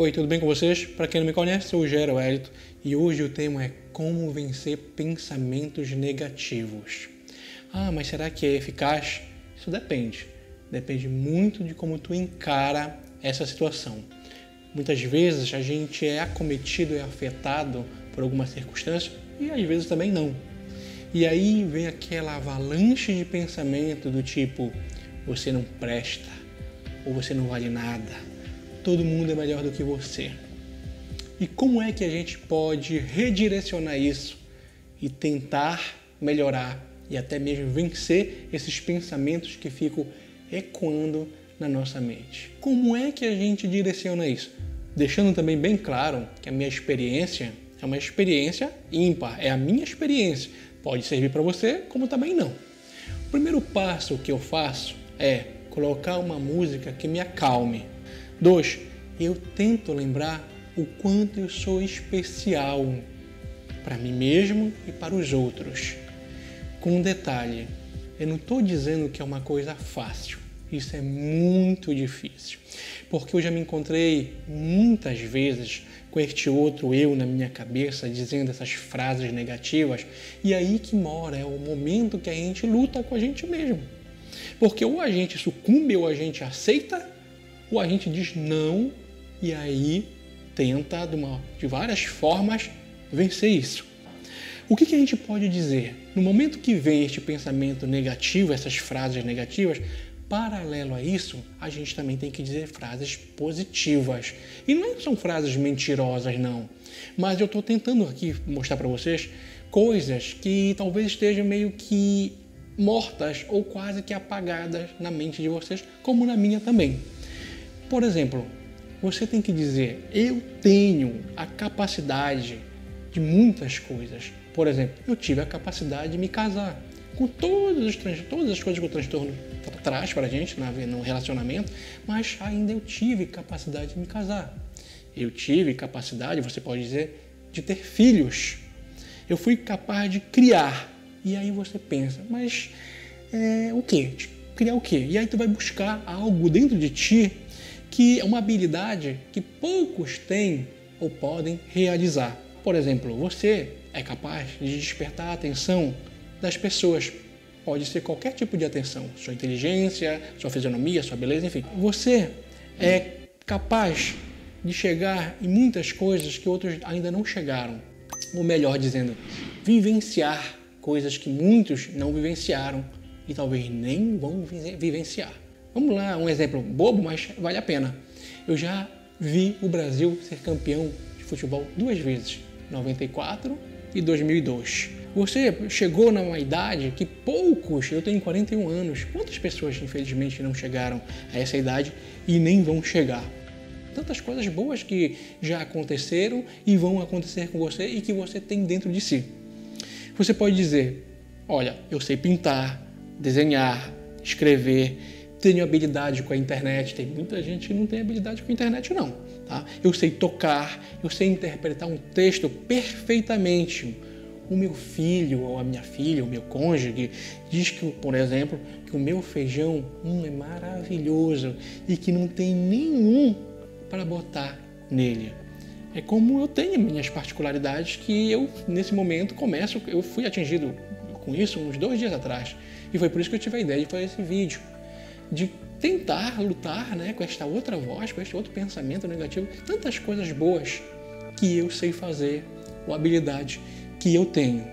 Oi, tudo bem com vocês? Para quem não me conhece, eu sou o Gero Elito e hoje o tema é como vencer pensamentos negativos. Ah, mas será que é eficaz? Isso depende. Depende muito de como tu encara essa situação. Muitas vezes a gente é acometido e afetado por alguma circunstância e às vezes também não. E aí vem aquela avalanche de pensamento do tipo: você não presta, ou você não vale nada, todo mundo é melhor do que você. E como é que a gente pode redirecionar isso e tentar melhorar e até mesmo vencer esses pensamentos que ficam ecoando na nossa mente? Como é que a gente direciona isso? Deixando também bem claro que a minha experiência é uma experiência ímpar, é a minha experiência. Pode servir para você, como também não. O primeiro passo que eu faço é colocar uma música que me acalme Dois, eu tento lembrar o quanto eu sou especial para mim mesmo e para os outros. Com um detalhe, eu não estou dizendo que é uma coisa fácil. Isso é muito difícil, porque eu já me encontrei muitas vezes com este outro eu na minha cabeça dizendo essas frases negativas, e aí que mora é o momento que a gente luta com a gente mesmo. Porque ou a gente sucumbe ou a gente aceita ou a gente diz não e aí tenta de, uma, de várias formas vencer isso. O que, que a gente pode dizer? No momento que vem este pensamento negativo, essas frases negativas, paralelo a isso, a gente também tem que dizer frases positivas. E não é são frases mentirosas, não. Mas eu estou tentando aqui mostrar para vocês coisas que talvez estejam meio que mortas ou quase que apagadas na mente de vocês, como na minha também. Por exemplo, você tem que dizer: eu tenho a capacidade de muitas coisas. Por exemplo, eu tive a capacidade de me casar. Com todas as, todas as coisas que o transtorno traz para a gente no relacionamento, mas ainda eu tive capacidade de me casar. Eu tive capacidade, você pode dizer, de ter filhos. Eu fui capaz de criar. E aí você pensa, mas é, o quê? Criar o quê? E aí tu vai buscar algo dentro de ti que é uma habilidade que poucos têm ou podem realizar. Por exemplo, você é capaz de despertar a atenção das pessoas. Pode ser qualquer tipo de atenção, sua inteligência, sua fisionomia, sua beleza, enfim. Você é capaz de chegar em muitas coisas que outros ainda não chegaram. Ou melhor dizendo, vivenciar coisas que muitos não vivenciaram e talvez nem vão vivenciar. Vamos lá, um exemplo bobo, mas vale a pena. Eu já vi o Brasil ser campeão de futebol duas vezes, 94 e 2002. Você chegou numa idade que poucos, eu tenho 41 anos, quantas pessoas infelizmente não chegaram a essa idade e nem vão chegar? Tantas coisas boas que já aconteceram e vão acontecer com você e que você tem dentro de si. Você pode dizer: Olha, eu sei pintar, desenhar, escrever, tenho habilidade com a internet. Tem muita gente que não tem habilidade com a internet, não. Tá? Eu sei tocar, eu sei interpretar um texto perfeitamente. O meu filho ou a minha filha, o meu cônjuge, diz que, por exemplo, que o meu feijão hum, é maravilhoso e que não tem nenhum para botar nele. É como eu tenho minhas particularidades que eu, nesse momento, começo, eu fui atingido com isso uns dois dias atrás. E foi por isso que eu tive a ideia de fazer esse vídeo de tentar lutar né, com esta outra voz, com este outro pensamento negativo, tantas coisas boas que eu sei fazer, ou habilidade que eu tenho.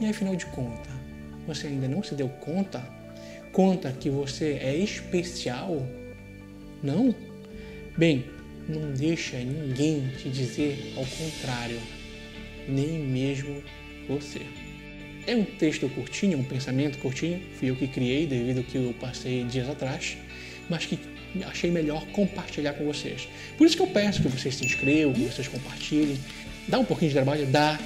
E afinal de contas, você ainda não se deu conta? Conta que você é especial? Não? Bem, não deixa ninguém te dizer ao contrário, nem mesmo você. É um texto curtinho, um pensamento curtinho, fui eu que criei devido ao que eu passei dias atrás, mas que achei melhor compartilhar com vocês. Por isso que eu peço que vocês se inscrevam, que vocês compartilhem. Dá um pouquinho de trabalho? Dá,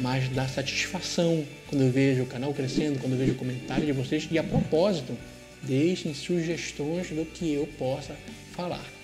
mas dá satisfação quando eu vejo o canal crescendo, quando eu vejo o comentário de vocês. E a propósito, deixem sugestões do que eu possa falar.